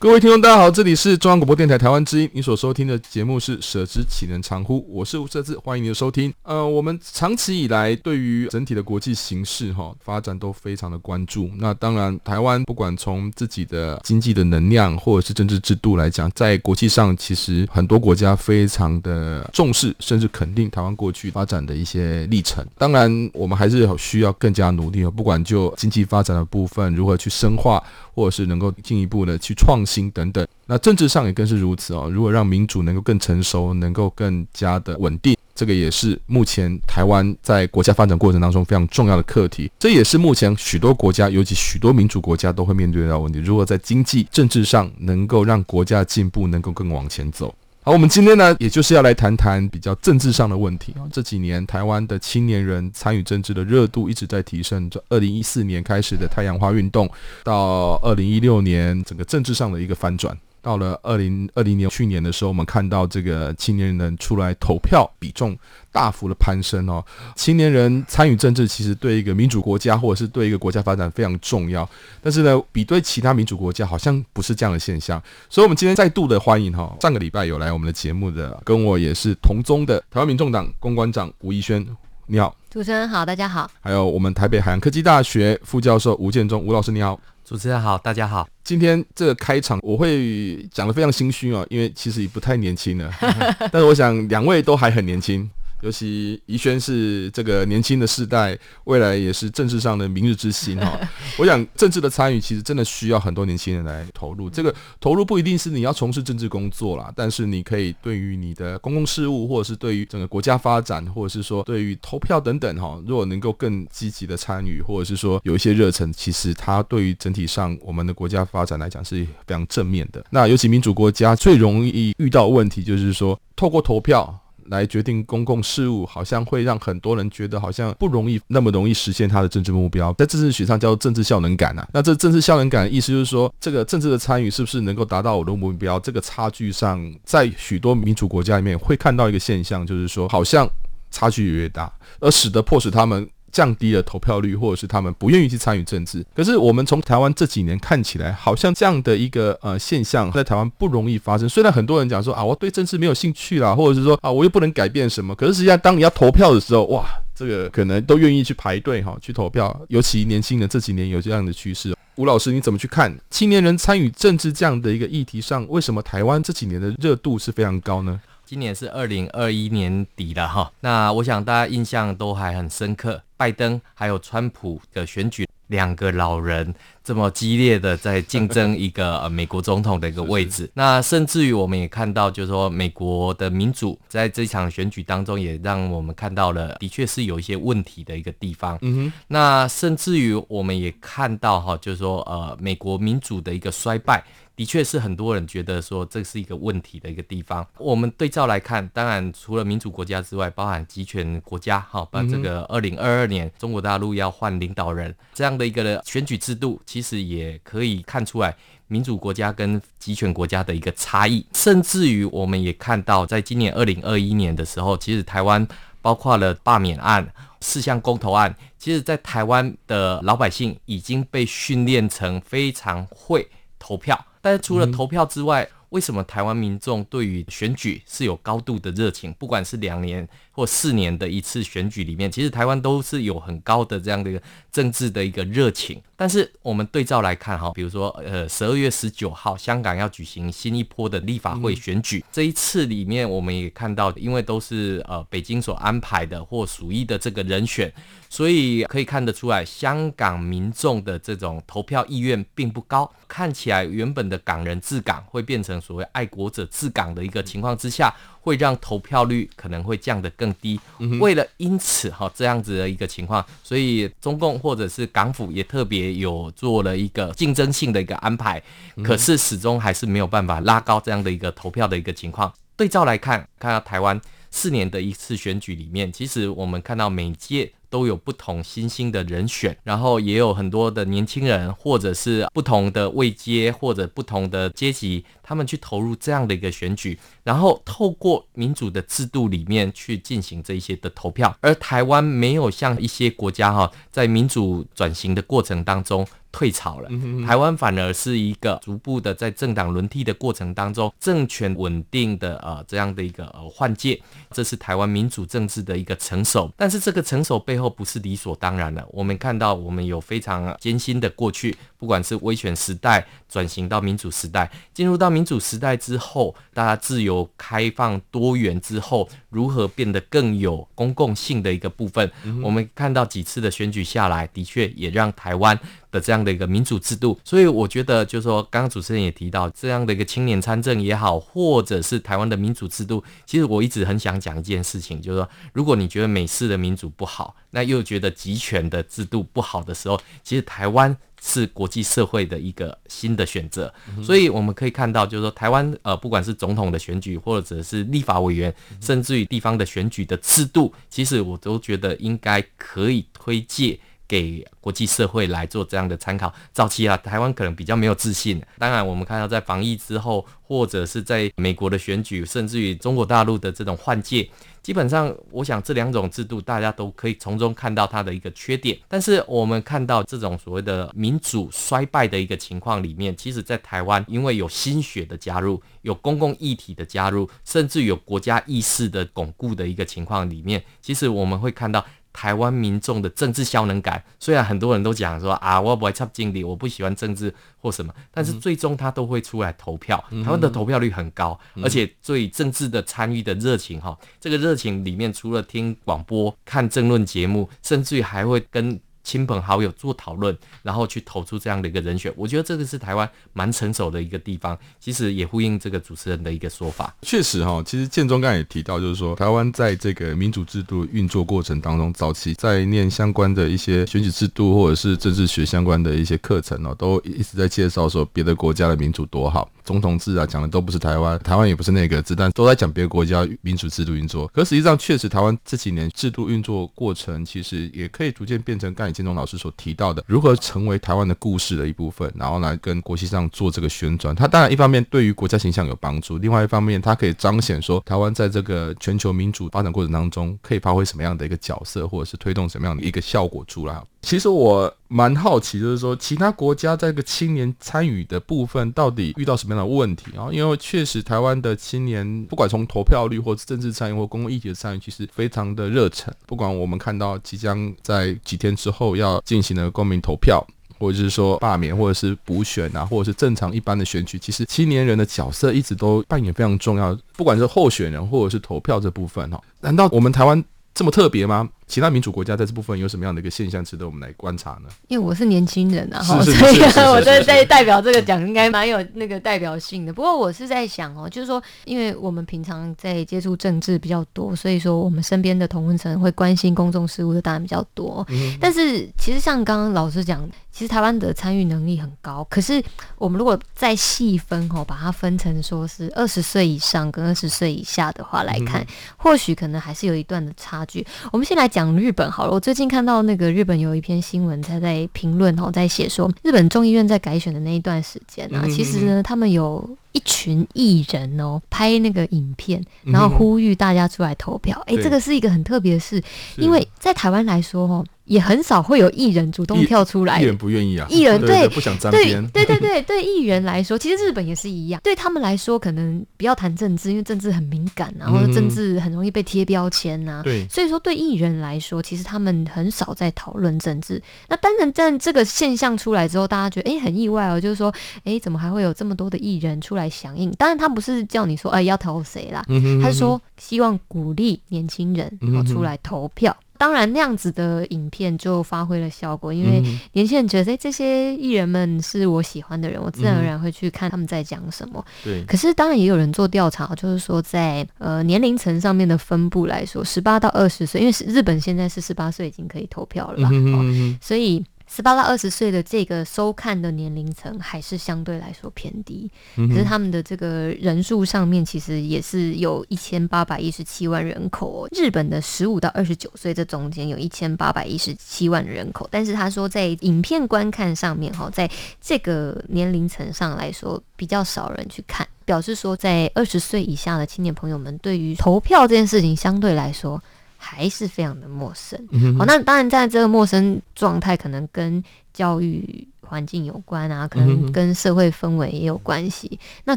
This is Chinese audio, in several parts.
各位听众，大家好，这里是中央广播电台台湾之音，你所收听的节目是《舍之岂能藏乎》，我是吴瑟智，欢迎您的收听。呃，我们长期以来对于整体的国际形势哈发展都非常的关注。那当然，台湾不管从自己的经济的能量或者是政治制度来讲，在国际上其实很多国家非常的重视，甚至肯定台湾过去发展的一些历程。当然，我们还是有需要更加努力，不管就经济发展的部分如何去深化。或者是能够进一步的去创心等等，那政治上也更是如此哦。如果让民主能够更成熟，能够更加的稳定，这个也是目前台湾在国家发展过程当中非常重要的课题。这也是目前许多国家，尤其许多民主国家都会面对到问题。如果在经济、政治上能够让国家进步，能够更往前走。好，我们今天呢，也就是要来谈谈比较政治上的问题啊。这几年台湾的青年人参与政治的热度一直在提升。这二零一四年开始的太阳花运动，到二零一六年整个政治上的一个翻转。到了二零二零年去年的时候，我们看到这个青年人出来投票比重大幅的攀升哦。青年人参与政治，其实对一个民主国家或者是对一个国家发展非常重要。但是呢，比对其他民主国家，好像不是这样的现象。所以，我们今天再度的欢迎哈，上个礼拜有来我们的节目的，跟我也是同宗的台湾民众党公关长吴怡轩，你好，主持人好，大家好。还有我们台北海洋科技大学副教授吴建中，吴老师你好。主持人好，大家好。今天这个开场我会讲的非常心虚啊，因为其实也不太年轻了，但是我想两位都还很年轻。尤其宜轩是这个年轻的世代，未来也是政治上的明日之星哈。我想政治的参与其实真的需要很多年轻人来投入。这个投入不一定是你要从事政治工作啦，但是你可以对于你的公共事务，或者是对于整个国家发展，或者是说对于投票等等哈，如果能够更积极的参与，或者是说有一些热忱，其实它对于整体上我们的国家发展来讲是非常正面的。那尤其民主国家最容易遇到问题就是说，透过投票。来决定公共事务，好像会让很多人觉得好像不容易那么容易实现他的政治目标，在政治学上叫做政治效能感啊。那这政治效能感的意思就是说，这个政治的参与是不是能够达到我的目标？这个差距上，在许多民主国家里面会看到一个现象，就是说好像差距越，越大，而使得迫使他们。降低了投票率，或者是他们不愿意去参与政治。可是我们从台湾这几年看起来，好像这样的一个呃现象在台湾不容易发生。虽然很多人讲说啊，我对政治没有兴趣啦，或者是说啊，我又不能改变什么。可是实际上，当你要投票的时候，哇，这个可能都愿意去排队哈，去投票。尤其年轻人这几年有这样的趋势。吴老师，你怎么去看青年人参与政治这样的一个议题上？为什么台湾这几年的热度是非常高呢？今年是二零二一年底了哈，那我想大家印象都还很深刻，拜登还有川普的选举，两个老人这么激烈的在竞争一个 呃美国总统的一个位置，是是那甚至于我们也看到，就是说美国的民主在这场选举当中，也让我们看到了的确是有一些问题的一个地方。嗯哼，那甚至于我们也看到哈，就是说呃美国民主的一个衰败。的确是很多人觉得说这是一个问题的一个地方。我们对照来看，当然除了民主国家之外，包含集权国家，哈，把这个二零二二年中国大陆要换领导人这样的一个选举制度，其实也可以看出来民主国家跟集权国家的一个差异。甚至于我们也看到，在今年二零二一年的时候，其实台湾包括了罢免案、四项公投案，其实在台湾的老百姓已经被训练成非常会投票。但是除了投票之外，为什么台湾民众对于选举是有高度的热情？不管是两年或四年的一次选举里面，其实台湾都是有很高的这样的一个政治的一个热情。但是我们对照来看哈，比如说呃十二月十九号香港要举行新一波的立法会选举，这一次里面我们也看到，因为都是呃北京所安排的或属意的这个人选，所以可以看得出来，香港民众的这种投票意愿并不高。看起来原本的港人治港会变成所谓爱国者治港的一个情况之下，会让投票率可能会降得更低。为了因此哈这样子的一个情况，所以中共或者是港府也特别有做了一个竞争性的一个安排，可是始终还是没有办法拉高这样的一个投票的一个情况。对照来看，看到台湾四年的一次选举里面，其实我们看到每届。都有不同新兴的人选，然后也有很多的年轻人，或者是不同的位阶或者不同的阶级，他们去投入这样的一个选举，然后透过民主的制度里面去进行这一些的投票。而台湾没有像一些国家哈，在民主转型的过程当中。退潮了，台湾反而是一个逐步的在政党轮替的过程当中，政权稳定的呃这样的一个呃换届，这是台湾民主政治的一个成熟。但是这个成熟背后不是理所当然的，我们看到我们有非常艰辛的过去。不管是威权时代转型到民主时代，进入到民主时代之后，大家自由、开放、多元之后，如何变得更有公共性的一个部分？嗯、我们看到几次的选举下来，的确也让台湾的这样的一个民主制度。所以我觉得，就是说，刚刚主持人也提到这样的一个青年参政也好，或者是台湾的民主制度，其实我一直很想讲一件事情，就是说，如果你觉得美式的民主不好，那又觉得集权的制度不好的时候，其实台湾。是国际社会的一个新的选择，所以我们可以看到，就是说台湾呃，不管是总统的选举，或者是立法委员，甚至于地方的选举的制度，其实我都觉得应该可以推介给国际社会来做这样的参考。早期啊，台湾可能比较没有自信。当然，我们看到在防疫之后，或者是在美国的选举，甚至于中国大陆的这种换届。基本上，我想这两种制度，大家都可以从中看到它的一个缺点。但是，我们看到这种所谓的民主衰败的一个情况里面，其实，在台湾，因为有新血的加入，有公共议题的加入，甚至有国家意识的巩固的一个情况里面，其实我们会看到。台湾民众的政治效能感，虽然很多人都讲说啊，我不爱插经理，我不喜欢政治或什么，但是最终他都会出来投票。台湾的投票率很高，而且对政治的参与的热情哈，这个热情里面除了听广播、看政论节目，甚至于还会跟。亲朋好友做讨论，然后去投出这样的一个人选，我觉得这个是台湾蛮成熟的一个地方。其实也呼应这个主持人的一个说法。确实哈，其实建中刚才也提到，就是说台湾在这个民主制度运作过程当中，早期在念相关的一些选举制度或者是政治学相关的一些课程哦，都一直在介绍说别的国家的民主多好，总统制啊讲的都不是台湾，台湾也不是内阁制，但都在讲别的国家民主制度运作。可实际上，确实台湾这几年制度运作过程，其实也可以逐渐变成刚才建中老师所提到的，如何成为台湾的故事的一部分，然后来跟国际上做这个宣传。它当然一方面对于国家形象有帮助，另外一方面它可以彰显说台湾在这个全球民主发展过程当中可以发挥什么样的一个角色，或者是推动什么样的一个效果出来。其实我蛮好奇，就是说其他国家在这个青年参与的部分到底遇到什么样的问题啊？因为确实台湾的青年不管从投票率或者政治参与或公共议题的参与，其实非常的热忱。不管我们看到即将在几天之后要进行的公民投票，或者是说罢免，或者是补选啊，或者是正常一般的选举，其实青年人的角色一直都扮演非常重要。不管是候选人或者是投票这部分哈，难道我们台湾这么特别吗？其他民主国家在这部分有什么样的一个现象值得我们来观察呢？因为我是年轻人啊，所以 我在在代表这个讲应该蛮有那个代表性的。不过我是在想哦，就是说，因为我们平常在接触政治比较多，所以说我们身边的同温层会关心公众事务的当然比较多。嗯、但是其实像刚刚老师讲，其实台湾的参与能力很高。可是我们如果再细分哦，把它分成说是二十岁以上跟二十岁以下的话来看，嗯、或许可能还是有一段的差距。我们先来讲。日本好了，我最近看到那个日本有一篇新闻，他在评论哦，在写说日本众议院在改选的那一段时间啊，其实呢，他们有一群艺人哦拍那个影片，然后呼吁大家出来投票。哎、嗯，这个是一个很特别的事，因为在台湾来说哦。也很少会有艺人主动跳出来，艺人不愿意啊。艺人对，对，对不想沾边。对对 对对，艺人来说，其实日本也是一样。对他们来说，可能不要谈政治，因为政治很敏感，然后政治很容易被贴标签呐、啊。对、嗯，所以说对艺人来说，其实他们很少在讨论政治。那当然，在这个现象出来之后，大家觉得哎很意外哦，就是说哎怎么还会有这么多的艺人出来响应？当然，他不是叫你说哎要投谁啦，他是说希望鼓励年轻人哦出来投票。当然，那样子的影片就发挥了效果，因为年轻人觉得，哎，这些艺人们是我喜欢的人，我自然而然会去看他们在讲什么。对。可是，当然也有人做调查，就是说在呃年龄层上面的分布来说，十八到二十岁，因为是日本现在是十八岁已经可以投票了吧？哦，所以。十八到二十岁的这个收看的年龄层还是相对来说偏低，可是他们的这个人数上面其实也是有一千八百一十七万人口哦。日本的十五到二十九岁这中间有一千八百一十七万人口，但是他说在影片观看上面哈，在这个年龄层上来说比较少人去看，表示说在二十岁以下的青年朋友们对于投票这件事情相对来说。还是非常的陌生。好，那当然，在这个陌生状态，可能跟教育环境有关啊，可能跟社会氛围也有关系。那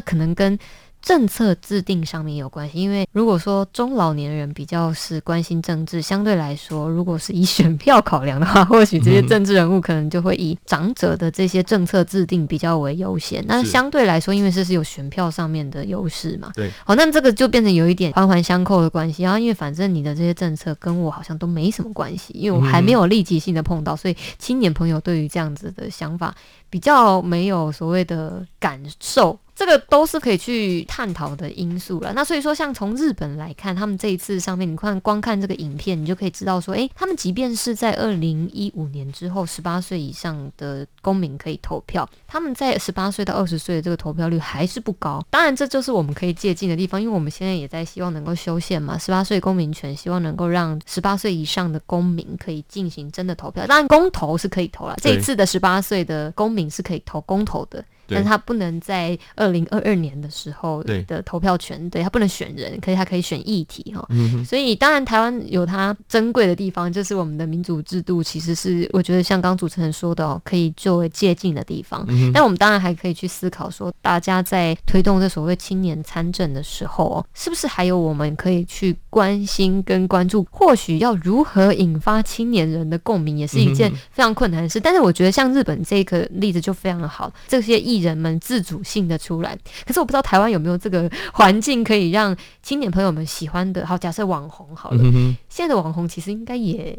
可能跟。政策制定上面有关系，因为如果说中老年人比较是关心政治，相对来说，如果是以选票考量的话，或许这些政治人物可能就会以长者的这些政策制定比较为优先。那相对来说，因为这是有选票上面的优势嘛，对，好，那这个就变成有一点环环相扣的关系。然后，因为反正你的这些政策跟我好像都没什么关系，因为我还没有立即性的碰到，所以青年朋友对于这样子的想法比较没有所谓的感受。这个都是可以去探讨的因素了。那所以说，像从日本来看，他们这一次上面，你看光看这个影片，你就可以知道说，诶，他们即便是在二零一五年之后，十八岁以上的公民可以投票，他们在十八岁到二十岁的这个投票率还是不高。当然，这就是我们可以借鉴的地方，因为我们现在也在希望能够修宪嘛，十八岁公民权，希望能够让十八岁以上的公民可以进行真的投票。当然，公投是可以投了，这一次的十八岁的公民是可以投公投的。但他不能在二零二二年的时候的投票权，对，对他不能选人，可是他可以选议题哈。嗯、所以当然台湾有它珍贵的地方，就是我们的民主制度其实是我觉得像刚主持人说的哦，可以作为借鉴的地方。嗯、但我们当然还可以去思考说，大家在推动这所谓青年参政的时候哦，是不是还有我们可以去关心跟关注？或许要如何引发青年人的共鸣，也是一件非常困难的事。嗯、但是我觉得像日本这个例子就非常的好，这些艺人们自主性的出来，可是我不知道台湾有没有这个环境可以让青年朋友们喜欢的。好，假设网红好了，嗯、现在的网红其实应该也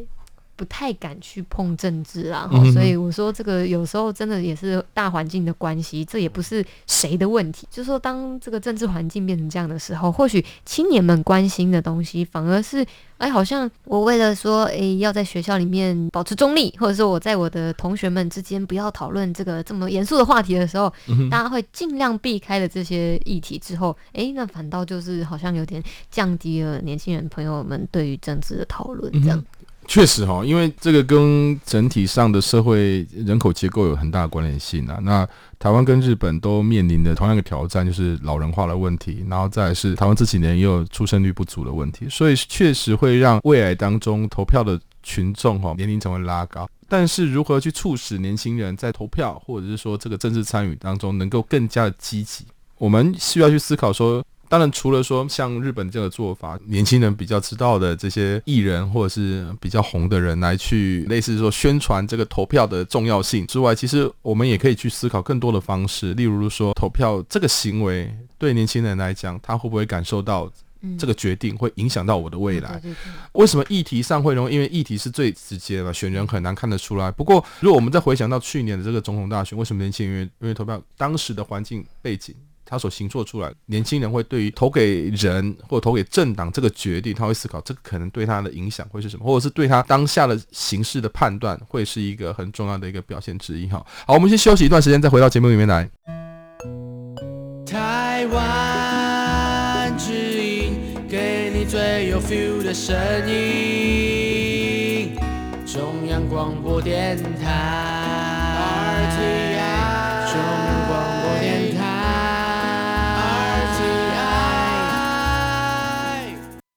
不太敢去碰政治啦。嗯、所以我说这个有时候真的也是大环境的关系，这也不是谁的问题。就是说，当这个政治环境变成这样的时候，或许青年们关心的东西反而是。哎，好像我为了说，哎，要在学校里面保持中立，或者说我在我的同学们之间不要讨论这个这么严肃的话题的时候，嗯、大家会尽量避开了这些议题之后，哎，那反倒就是好像有点降低了年轻人朋友们对于政治的讨论，这样。嗯确实哈，因为这个跟整体上的社会人口结构有很大的关联性啊。那台湾跟日本都面临的同样的挑战，就是老人化的问题，然后再是台湾这几年也有出生率不足的问题，所以确实会让未来当中投票的群众哈年龄层会拉高。但是如何去促使年轻人在投票或者是说这个政治参与当中能够更加的积极，我们需要去思考说。当然，除了说像日本这个做法，年轻人比较知道的这些艺人或者是比较红的人来去类似说宣传这个投票的重要性之外，其实我们也可以去思考更多的方式，例如说投票这个行为对年轻人来讲，他会不会感受到这个决定会影响到我的未来？为什么议题上会容易？因为议题是最直接的，选人很难看得出来。不过，如果我们再回想到去年的这个总统大选，为什么年轻人因为投票当时的环境背景？他所行做出来，年轻人会对于投给人或投给政党这个决定，他会思考这个可能对他的影响会是什么，或者是对他当下的形势的判断会是一个很重要的一个表现之一。哈，好，我们先休息一段时间，再回到节目里面来。台湾之音，给你最有 feel 的声音，中央广播电台。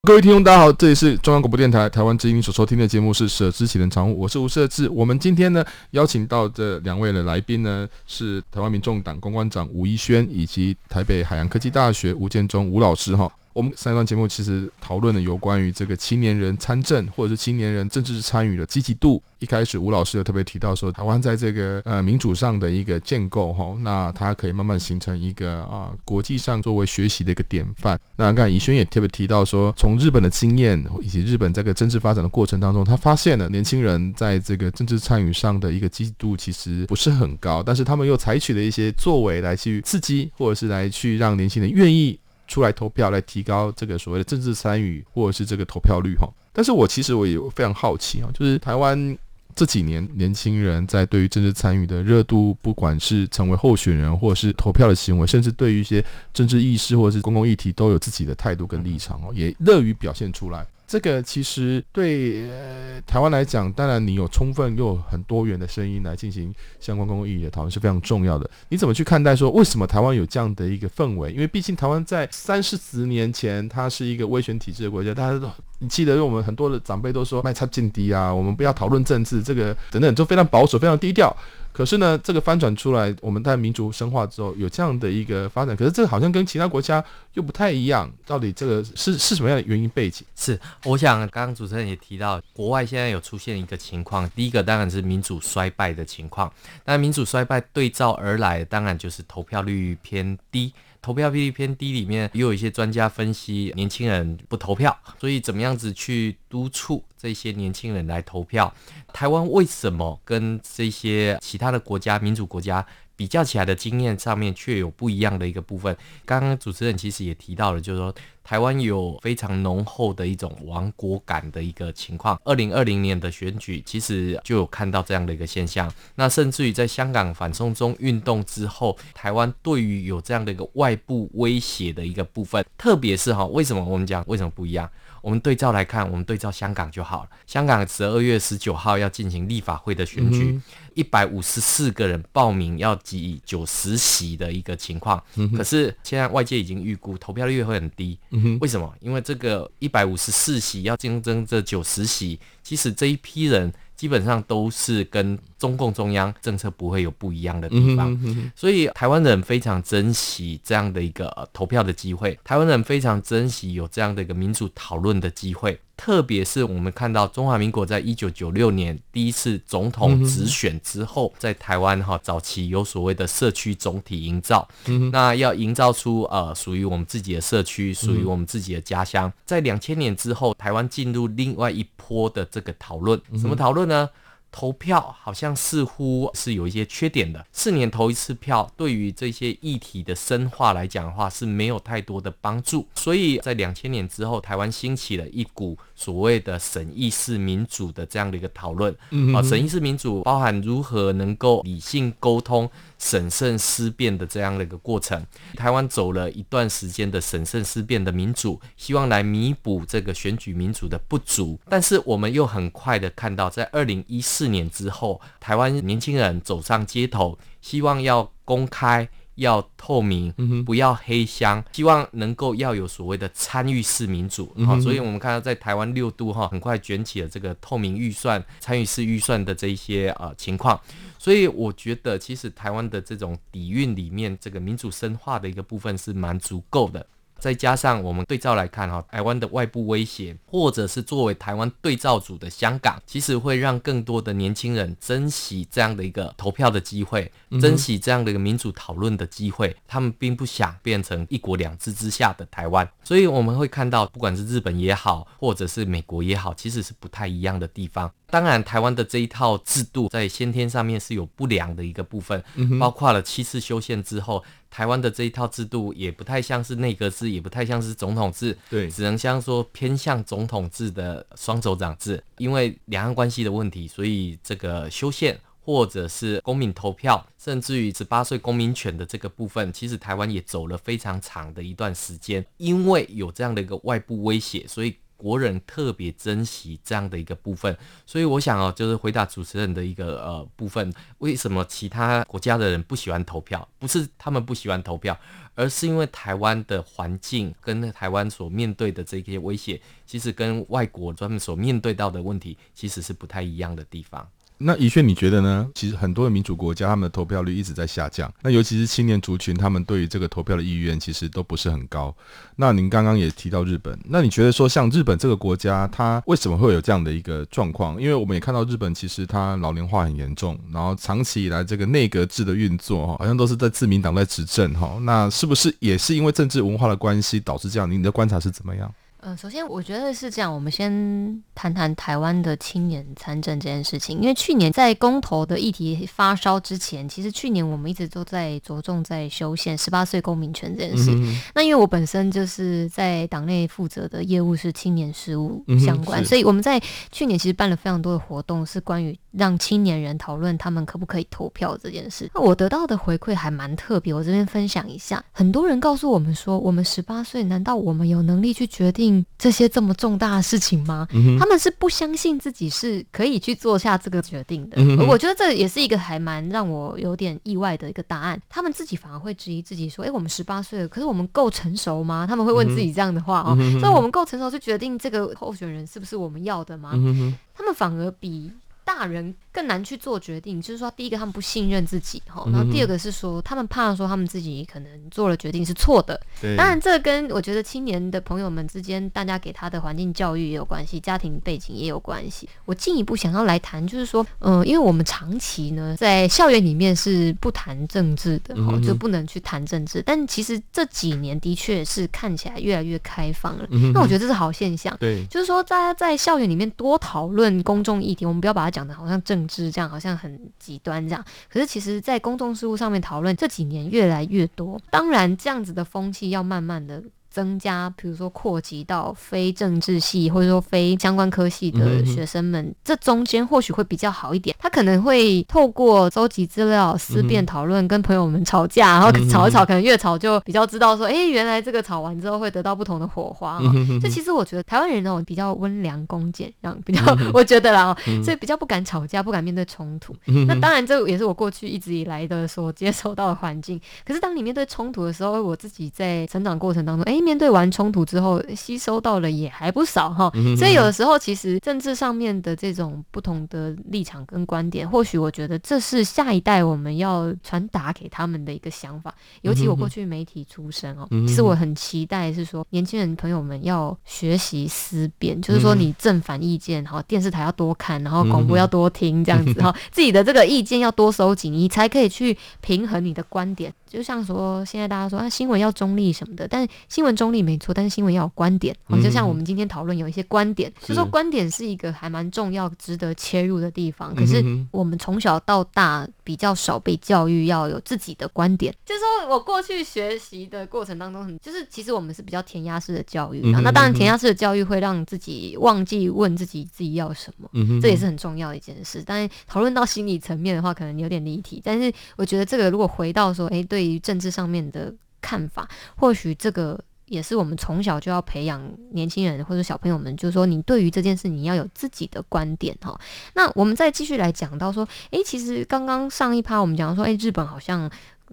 各位听众，大家好，这里是中央广播电台台湾之音，所收听的节目是《舍之启人常务》，我是吴社志。我们今天呢，邀请到的两位的来宾呢，是台湾民众党公关长吴一轩，以及台北海洋科技大学吴建中吴老师哈。我们上一段节目其实讨论了有关于这个青年人参政或者是青年人政治参与的积极度。一开始吴老师有特别提到说，台湾在这个呃民主上的一个建构哈，那它可以慢慢形成一个啊国际上作为学习的一个典范。那刚才怡轩也特别提到说，从日本的经验以及日本这个政治发展的过程当中，他发现了年轻人在这个政治参与上的一个积极度其实不是很高，但是他们又采取了一些作为来去刺激，或者是来去让年轻人愿意。出来投票来提高这个所谓的政治参与或者是这个投票率哈，但是我其实我也非常好奇啊，就是台湾这几年年轻人在对于政治参与的热度，不管是成为候选人或者是投票的行为，甚至对于一些政治意识或者是公共议题，都有自己的态度跟立场哦，也乐于表现出来。这个其实对呃台湾来讲，当然你有充分又很多元的声音来进行相关公共议题的讨论是非常重要的。你怎么去看待说为什么台湾有这样的一个氛围？因为毕竟台湾在三四十年前，它是一个威权体制的国家，大家都你记得，我们很多的长辈都说卖差劲低啊，我们不要讨论政治，这个等等，就非常保守，非常低调。可是呢，这个翻转出来，我们在民族深化之后有这样的一个发展。可是这好像跟其他国家又不太一样，到底这个是是什么样的原因背景？是，我想刚刚主持人也提到，国外现在有出现一个情况，第一个当然是民主衰败的情况。那民主衰败对照而来，当然就是投票率偏低。投票比例偏低，里面也有一些专家分析，年轻人不投票，所以怎么样子去督促这些年轻人来投票？台湾为什么跟这些其他的国家、民主国家比较起来的经验上面却有不一样的一个部分？刚刚主持人其实也提到了，就是说。台湾有非常浓厚的一种亡国感的一个情况。二零二零年的选举，其实就有看到这样的一个现象。那甚至于在香港反送中运动之后，台湾对于有这样的一个外部威胁的一个部分，特别是哈，为什么我们讲为什么不一样？我们对照来看，我们对照香港就好了。香港十二月十九号要进行立法会的选举，一百五十四个人报名要挤九十席的一个情况。可是现在外界已经预估投票率会很低。为什么？因为这个一百五十四席要竞争这九十席，其实这一批人基本上都是跟中共中央政策不会有不一样的地方，所以台湾人非常珍惜这样的一个投票的机会，台湾人非常珍惜有这样的一个民主讨论的机会。特别是我们看到中华民国在一九九六年第一次总统直选之后，在台湾哈早期有所谓的社区总体营造，那要营造出呃属于我们自己的社区，属于我们自己的家乡。在两千年之后，台湾进入另外一波的这个讨论，什么讨论呢？投票好像似乎是有一些缺点的，四年投一次票，对于这些议题的深化来讲的话是没有太多的帮助。所以在两千年之后，台湾兴起了一股所谓的审议式民主的这样的一个讨论。啊，审议式民主包含如何能够理性沟通。审慎思辨的这样的一个过程，台湾走了一段时间的审慎思辨的民主，希望来弥补这个选举民主的不足。但是我们又很快的看到，在二零一四年之后，台湾年轻人走上街头，希望要公开。要透明，不要黑箱，希望能够要有所谓的参与式民主。好，所以我们看到在台湾六度哈，很快卷起了这个透明预算、参与式预算的这一些呃情况。所以我觉得，其实台湾的这种底蕴里面，这个民主深化的一个部分是蛮足够的。再加上我们对照来看哈，台湾的外部威胁，或者是作为台湾对照组的香港，其实会让更多的年轻人珍惜这样的一个投票的机会，珍惜这样的一个民主讨论的机会。他们并不想变成一国两制之下的台湾，所以我们会看到，不管是日本也好，或者是美国也好，其实是不太一样的地方。当然，台湾的这一套制度在先天上面是有不良的一个部分，包括了七次修宪之后，台湾的这一套制度也不太像是内阁制，也不太像是总统制，对，只能像说偏向总统制的双首长制。因为两岸关系的问题，所以这个修宪或者是公民投票，甚至于十八岁公民权的这个部分，其实台湾也走了非常长的一段时间，因为有这样的一个外部威胁，所以。国人特别珍惜这样的一个部分。所以我想哦，就是回答主持人的一个呃部分，为什么其他国家的人不喜欢投票？不是他们不喜欢投票，而是因为台湾的环境跟台湾所面对的这些威胁，其实跟外国专门所面对到的问题，其实是不太一样的地方。那宜萱，你觉得呢？其实很多的民主国家，他们的投票率一直在下降。那尤其是青年族群，他们对于这个投票的意愿其实都不是很高。那您刚刚也提到日本，那你觉得说像日本这个国家，它为什么会有这样的一个状况？因为我们也看到日本其实它老龄化很严重，然后长期以来这个内阁制的运作，哈，好像都是在自民党在执政，哈。那是不是也是因为政治文化的关系导致这样？你的观察是怎么样？嗯，首先我觉得是这样，我们先谈谈台湾的青年参政这件事情。因为去年在公投的议题发烧之前，其实去年我们一直都在着重在修宪十八岁公民权这件事。嗯、那因为我本身就是在党内负责的业务是青年事务相关，嗯、所以我们在去年其实办了非常多的活动，是关于让青年人讨论他们可不可以投票这件事。那我得到的回馈还蛮特别，我这边分享一下。很多人告诉我们说，我们十八岁，难道我们有能力去决定这些这么重大的事情吗？嗯、他们是不相信自己是可以去做下这个决定的。嗯、我觉得这也是一个还蛮让我有点意外的一个答案。他们自己反而会质疑自己说：“诶，我们十八岁了，可是我们够成熟吗？”他们会问自己这样的话哦。嗯、所以，我们够成熟去决定这个候选人是不是我们要的吗？嗯、他们反而比大人更难去做决定，就是说，第一个他们不信任自己哈，然后第二个是说他们怕说他们自己可能做了决定是错的。对当然，这跟我觉得青年的朋友们之间，大家给他的环境教育也有关系，家庭背景也有关系。我进一步想要来谈，就是说，嗯、呃，因为我们长期呢在校园里面是不谈政治的哈，就不能去谈政治。但其实这几年的确是看起来越来越开放了，那我觉得这是好现象。对，就是说大家在校园里面多讨论公众议题，我们不要把它讲的好像政是这样，好像很极端这样。可是其实，在公众事务上面讨论这几年越来越多。当然，这样子的风气要慢慢的。增加，比如说扩及到非政治系或者说非相关科系的学生们，嗯、这中间或许会比较好一点。他可能会透过收集资料、思辨、讨论，跟朋友们吵架，然后吵一吵，可能越吵就比较知道说，哎、欸，原来这个吵完之后会得到不同的火花。这、嗯、哼其实我觉得台湾人那种比较温良恭俭让，比较、嗯、我觉得啦，所以比较不敢吵架，不敢面对冲突。嗯、那当然，这也是我过去一直以来的所接受到的环境。可是当你面对冲突的时候，我自己在成长过程当中，哎、欸。面对完冲突之后，吸收到了也还不少哈，所以有的时候其实政治上面的这种不同的立场跟观点，或许我觉得这是下一代我们要传达给他们的一个想法。尤其我过去媒体出身哦，其实我很期待是说年轻人朋友们要学习思辨，就是说你正反意见哈，电视台要多看，然后广播要多听，这样子哈，自己的这个意见要多收紧，你才可以去平衡你的观点。就像说现在大家说啊，新闻要中立什么的，但是新闻。中立没错，但是新闻要有观点，就像我们今天讨论有一些观点，嗯、就说观点是一个还蛮重要、值得切入的地方。可是我们从小到大比较少被教育要有自己的观点，就是说我过去学习的过程当中，很就是其实我们是比较填鸭式的教育，那当然填鸭式的教育会让自己忘记问自己自己要什么，这也是很重要的一件事。但是讨论到心理层面的话，可能有点离题。但是我觉得这个如果回到说，诶，对于政治上面的看法，或许这个。也是我们从小就要培养年轻人或者小朋友们，就是说你对于这件事你要有自己的观点哈。那我们再继续来讲到说，诶，其实刚刚上一趴我们讲到说，诶，日本好像。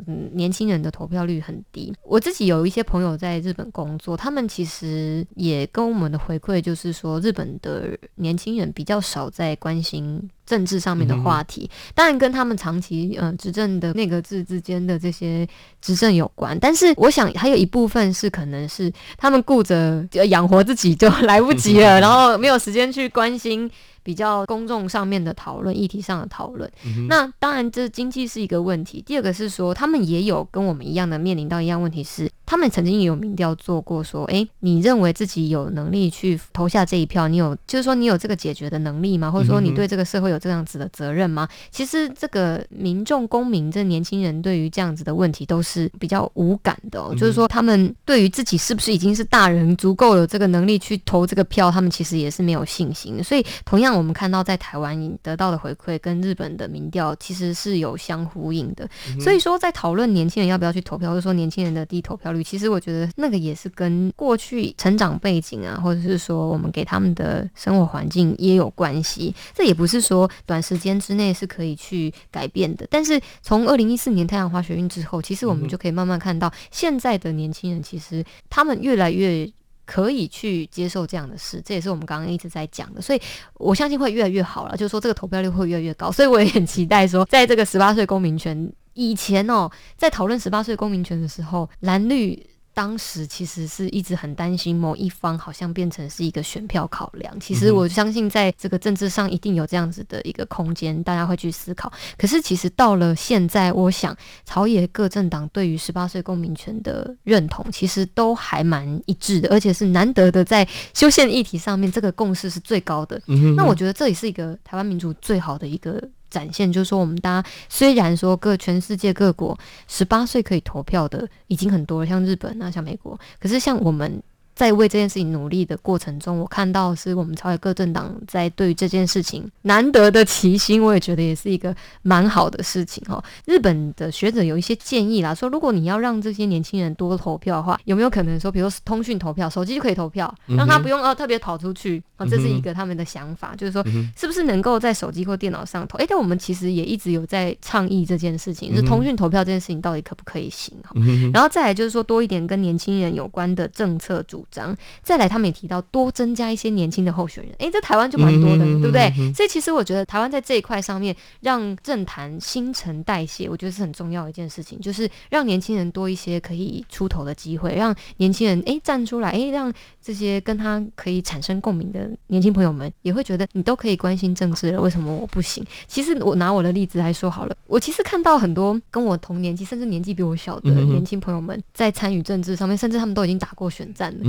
嗯，年轻人的投票率很低。我自己有一些朋友在日本工作，他们其实也跟我们的回馈就是说，日本的年轻人比较少在关心政治上面的话题。当然跟他们长期呃执政的那个制之间的这些执政有关。但是我想还有一部分是可能是他们顾着养活自己就来不及了，然后没有时间去关心。比较公众上面的讨论，议题上的讨论，嗯、那当然这经济是一个问题。第二个是说，他们也有跟我们一样的面临到一样问题是，他们曾经也有民调做过，说，诶，你认为自己有能力去投下这一票？你有，就是说你有这个解决的能力吗？或者说你对这个社会有这样子的责任吗？嗯、其实这个民众公民，这年轻人对于这样子的问题都是比较无感的、哦，嗯、就是说他们对于自己是不是已经是大人，足够有这个能力去投这个票，他们其实也是没有信心。所以同样。我们看到在台湾得到的回馈跟日本的民调其实是有相呼应的，嗯、所以说在讨论年轻人要不要去投票，或者说年轻人的低投票其实我觉得那个也是跟过去成长背景啊，或者是说我们给他们的生活环境也有关系。这也不是说短时间之内是可以去改变的。但是从二零一四年太阳花学运之后，其实我们就可以慢慢看到，现在的年轻人其实他们越来越可以去接受这样的事。这也是我们刚刚一直在讲的，所以我相信会越来越好了。就是说这个投票率会越来越高，所以我也很期待说，在这个十八岁公民权。以前哦，在讨论十八岁公民权的时候，蓝绿当时其实是一直很担心某一方好像变成是一个选票考量。其实我相信，在这个政治上一定有这样子的一个空间，大家会去思考。可是其实到了现在，我想朝野各政党对于十八岁公民权的认同，其实都还蛮一致的，而且是难得的在修宪议题上面，这个共识是最高的。那我觉得这也是一个台湾民主最好的一个。展现就是说，我们大家虽然说各全世界各国十八岁可以投票的已经很多了，像日本啊，像美国，可是像我们。在为这件事情努力的过程中，我看到是我们朝野各政党在对于这件事情难得的齐心，我也觉得也是一个蛮好的事情哈。日本的学者有一些建议啦，说如果你要让这些年轻人多投票的话，有没有可能说，比如说通讯投票，手机就可以投票，让他不用哦特别跑出去啊？这是一个他们的想法，就是说是不是能够在手机或电脑上投？诶，但我们其实也一直有在倡议这件事情，是通讯投票这件事情到底可不可以行哈？然后再来就是说多一点跟年轻人有关的政策主。章再来，他们也提到多增加一些年轻的候选人，诶，这台湾就蛮多的，对不对？所以其实我觉得台湾在这一块上面，让政坛新陈代谢，我觉得是很重要的一件事情，就是让年轻人多一些可以出头的机会，让年轻人诶站出来，诶让这些跟他可以产生共鸣的年轻朋友们也会觉得你都可以关心政治了，为什么我不行？其实我拿我的例子来说好了，我其实看到很多跟我同年纪甚至年纪比我小的年轻朋友们在参与政治上面，甚至他们都已经打过选战了。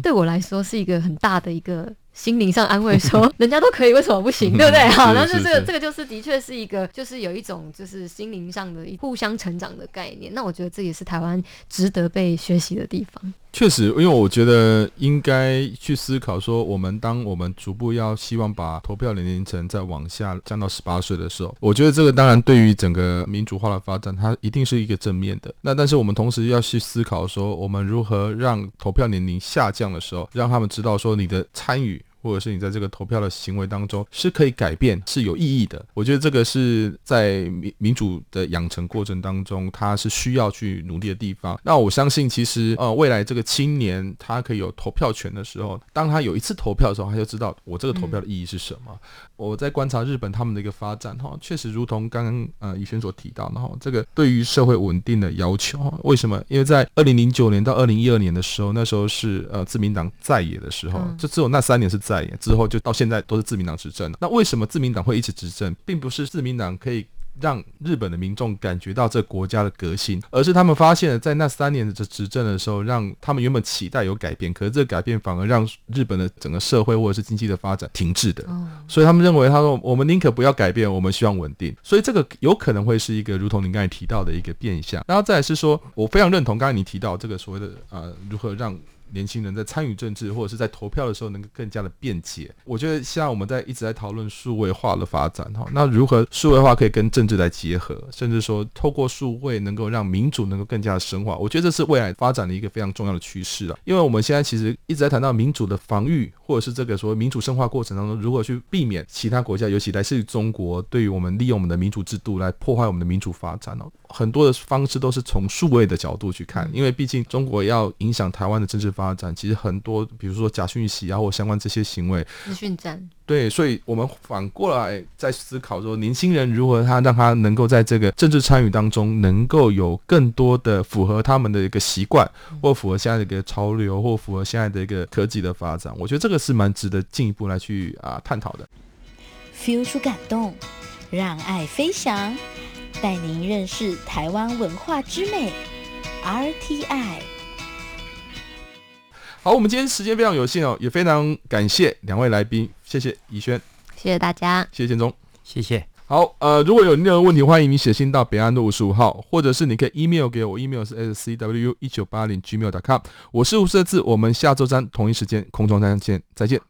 对我来说是一个很大的一个心灵上安慰，说 人家都可以，为什么不行？对不对？好，那就这个这个就是的确是一个，就是有一种就是心灵上的互相成长的概念。那我觉得这也是台湾值得被学习的地方。确实，因为我觉得应该去思考说，我们当我们逐步要希望把投票年龄层再往下降到十八岁的时候，我觉得这个当然对于整个民主化的发展，它一定是一个正面的。那但是我们同时要去思考说，我们如何让投票年龄下降的时候，让他们知道说你的参与。或者是你在这个投票的行为当中是可以改变，是有意义的。我觉得这个是在民民主的养成过程当中，他是需要去努力的地方。那我相信，其实呃，未来这个青年他可以有投票权的时候，当他有一次投票的时候，他就知道我这个投票的意义是什么。嗯、我在观察日本他们的一个发展哈，确实如同刚刚呃怡萱所提到的哈，这个对于社会稳定的要求，为什么？因为在二零零九年到二零一二年的时候，那时候是呃自民党在野的时候，就只有那三年是在。之后就到现在都是自民党执政了。那为什么自民党会一直执政，并不是自民党可以让日本的民众感觉到这国家的革新，而是他们发现了在那三年的执政的时候，让他们原本期待有改变，可是这个改变反而让日本的整个社会或者是经济的发展停滞的。所以他们认为，他说我们宁可不要改变，我们希望稳定。所以这个有可能会是一个如同您刚才提到的一个变相。然后再来是说，我非常认同刚才你提到这个所谓的呃如何让。年轻人在参与政治或者是在投票的时候，能够更加的便捷。我觉得现在我们在一直在讨论数位化的发展哈，那如何数位化可以跟政治来结合，甚至说透过数位能够让民主能够更加的深化，我觉得这是未来发展的一个非常重要的趋势了。因为我们现在其实一直在谈到民主的防御，或者是这个所谓民主深化过程当中，如何去避免其他国家，尤其来自于中国，对于我们利用我们的民主制度来破坏我们的民主发展哦，很多的方式都是从数位的角度去看，因为毕竟中国要影响台湾的政治发展，其实很多，比如说假讯息啊，或相关这些行为，资讯战，对，所以我们反过来在思考说，年轻人如何他让他能够在这个政治参与当中，能够有更多的符合他们的一个习惯，或符合现在的一个潮流，或符合现在的一个科技的发展，我觉得这个是蛮值得进一步来去啊探讨的。feel 出感动，让爱飞翔，带您认识台湾文化之美，RTI。好，我们今天时间非常有限哦，也非常感谢两位来宾，谢谢怡萱，谢谢大家，谢谢建中，谢谢。好，呃，如果有任何问题，欢迎你写信到北安路五十五号，或者是你可以 email 给我，email 是 scwu 一九八零 gmail.com，我是吴设志，我们下周三同一时间空中再见，再见。